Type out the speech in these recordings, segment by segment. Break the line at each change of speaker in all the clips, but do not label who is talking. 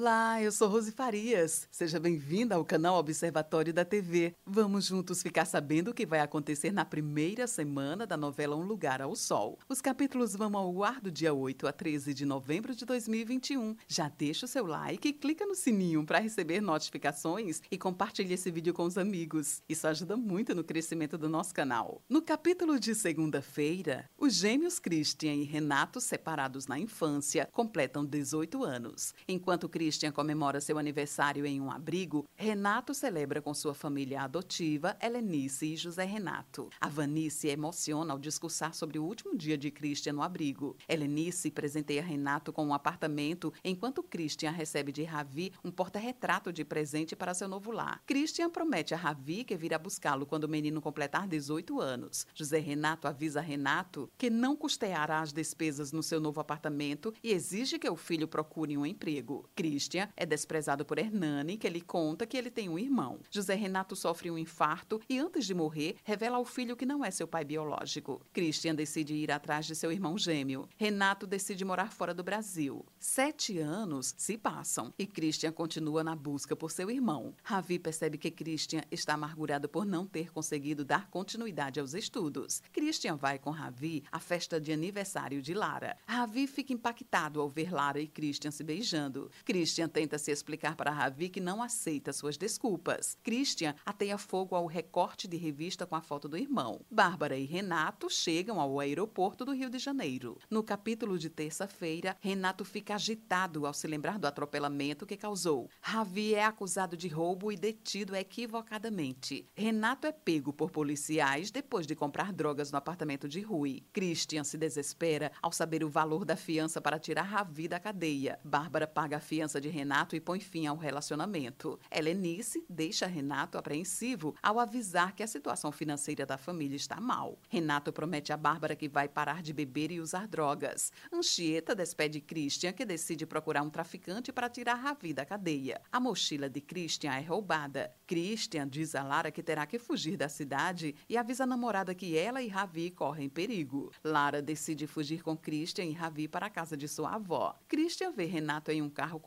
Olá, eu sou Rose Farias. Seja bem-vinda ao canal Observatório da TV. Vamos juntos ficar sabendo o que vai acontecer na primeira semana da novela Um Lugar ao Sol. Os capítulos vão ao ar do dia 8 a 13 de novembro de 2021. Já deixa o seu like clica no sininho para receber notificações e compartilhe esse vídeo com os amigos. Isso ajuda muito no crescimento do nosso canal. No capítulo de segunda-feira, os gêmeos Christian e Renato, separados na infância, completam 18 anos. Enquanto Christian comemora seu aniversário em um abrigo, Renato celebra com sua família adotiva, Helenice e José Renato. A Vanice emociona ao discursar sobre o último dia de Christian no abrigo. Helenice presenteia Renato com um apartamento, enquanto Christian recebe de Ravi um porta-retrato de presente para seu novo lar. Christian promete a Ravi que virá buscá-lo quando o menino completar 18 anos. José Renato avisa Renato que não custeará as despesas no seu novo apartamento e exige que o filho procure um emprego. Christian é desprezado por Hernani, que lhe conta que ele tem um irmão. José Renato sofre um infarto e, antes de morrer, revela ao filho que não é seu pai biológico. Christian decide ir atrás de seu irmão gêmeo. Renato decide morar fora do Brasil. Sete anos se passam e Christian continua na busca por seu irmão. Ravi percebe que Christian está amargurado por não ter conseguido dar continuidade aos estudos. Christian vai com Ravi à festa de aniversário de Lara. Ravi fica impactado ao ver Lara e Christian se beijando. Christian tenta se explicar para Ravi que não aceita suas desculpas. Christian ateia fogo ao recorte de revista com a foto do irmão. Bárbara e Renato chegam ao aeroporto do Rio de Janeiro. No capítulo de terça-feira, Renato fica agitado ao se lembrar do atropelamento que causou. Ravi é acusado de roubo e detido equivocadamente. Renato é pego por policiais depois de comprar drogas no apartamento de Rui. Christian se desespera ao saber o valor da fiança para tirar Ravi da cadeia. Bárbara paga a fiança de Renato e põe fim ao relacionamento. Helenice deixa Renato apreensivo ao avisar que a situação financeira da família está mal. Renato promete a Bárbara que vai parar de beber e usar drogas. Anchieta despede Christian, que decide procurar um traficante para tirar Ravi da cadeia. A mochila de Christian é roubada. Christian diz a Lara que terá que fugir da cidade e avisa a namorada que ela e Ravi correm perigo. Lara decide fugir com Christian e Ravi para a casa de sua avó. Christian vê Renato em um carro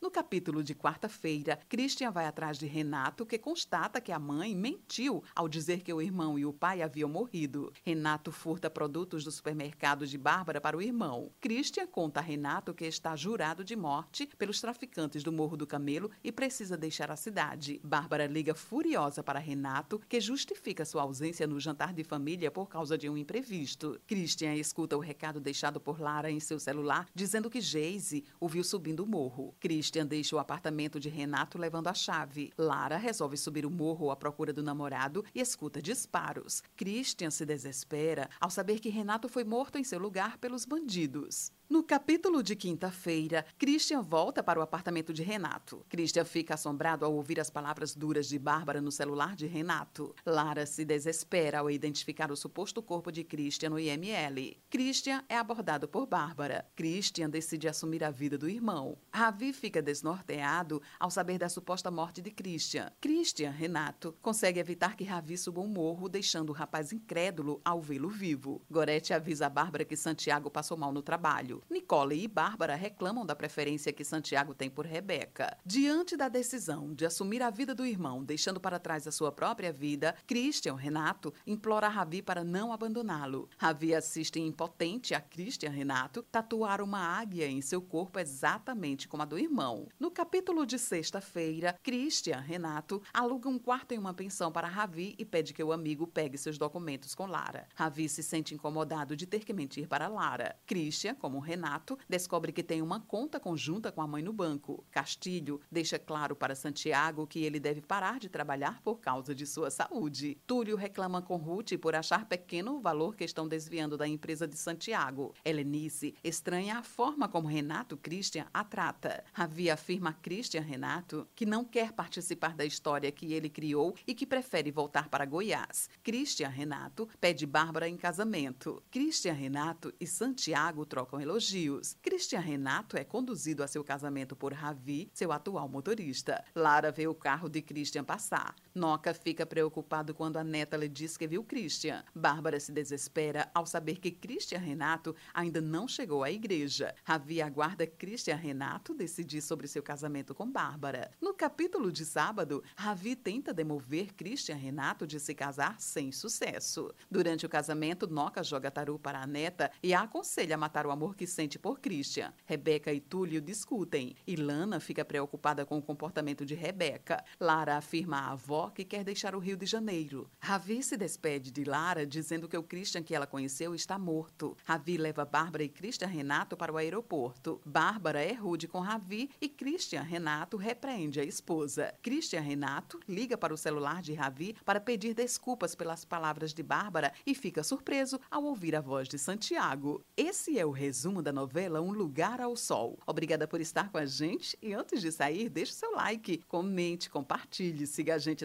No capítulo de quarta-feira, Christian vai atrás de Renato, que constata que a mãe mentiu ao dizer que o irmão e o pai haviam morrido. Renato furta produtos do supermercado de Bárbara para o irmão. Christian conta a Renato que está jurado de morte pelos traficantes do Morro do Camelo e precisa deixar a cidade. Bárbara liga furiosa para Renato, que justifica sua ausência no jantar de família por causa de um imprevisto. Christian escuta o recado deixado por Lara em seu celular, dizendo que Geise o viu subindo o morro. Christian deixa o apartamento de Renato levando a chave. Lara resolve subir o morro à procura do namorado e escuta disparos. Christian se desespera ao saber que Renato foi morto em seu lugar pelos bandidos. No capítulo de quinta-feira, Christian volta para o apartamento de Renato. Christian fica assombrado ao ouvir as palavras duras de Bárbara no celular de Renato. Lara se desespera ao identificar o suposto corpo de Christian no IML. Christian é abordado por Bárbara. Christian decide assumir a vida do irmão. Ravi fica desnorteado ao saber da suposta morte de Christian. Christian, Renato, consegue evitar que Ravi suba um morro, deixando o rapaz incrédulo ao vê-lo vivo. Gorete avisa a Bárbara que Santiago passou mal no trabalho. Nicole e Bárbara reclamam da preferência que Santiago tem por Rebeca. Diante da decisão de assumir a vida do irmão, deixando para trás a sua própria vida, Christian, Renato, implora a Ravi para não abandoná-lo. Ravi assiste impotente a Christian Renato tatuar uma águia em seu corpo exatamente como a do irmão. No capítulo de sexta-feira, Christian Renato aluga um quarto em uma pensão para Ravi e pede que o amigo pegue seus documentos com Lara. Ravi se sente incomodado de ter que mentir para Lara. Christian, como Renato, descobre que tem uma conta conjunta com a mãe no banco. Castilho deixa claro para Santiago que ele deve parar de trabalhar por causa de sua saúde. Túlio reclama com Ruth por achar pequeno o valor que estão desviando da empresa de Santiago. Helenice estranha a forma como Renato Christian trata. Ravi afirma a Christian Renato que não quer participar da história que ele criou e que prefere voltar para Goiás. Christian Renato pede Bárbara em casamento. Christian Renato e Santiago trocam elogios. Christian Renato é conduzido a seu casamento por Ravi, seu atual motorista. Lara vê o carro de Christian passar. Noca fica preocupado quando a neta lhe diz que viu Christian. Bárbara se desespera ao saber que Christian Renato ainda não chegou à igreja. Ravi aguarda Christian Renato decidir sobre seu casamento com Bárbara. No capítulo de sábado, Ravi tenta demover Christian Renato de se casar sem sucesso. Durante o casamento, Noca joga taru para a neta e a aconselha a matar o amor que sente por Christian. Rebeca e Túlio discutem. Ilana fica preocupada com o comportamento de Rebeca. Lara afirma à avó que quer deixar o Rio de Janeiro. Ravi se despede de Lara dizendo que o Christian que ela conheceu está morto. Ravi leva Bárbara e Christian Renato para o aeroporto. Bárbara é rude com Ravi e Christian Renato repreende a esposa. Christian Renato liga para o celular de Ravi para pedir desculpas pelas palavras de Bárbara e fica surpreso ao ouvir a voz de Santiago. Esse é o resumo da novela Um Lugar ao Sol. Obrigada por estar com a gente e antes de sair, deixe seu like, comente, compartilhe, siga a gente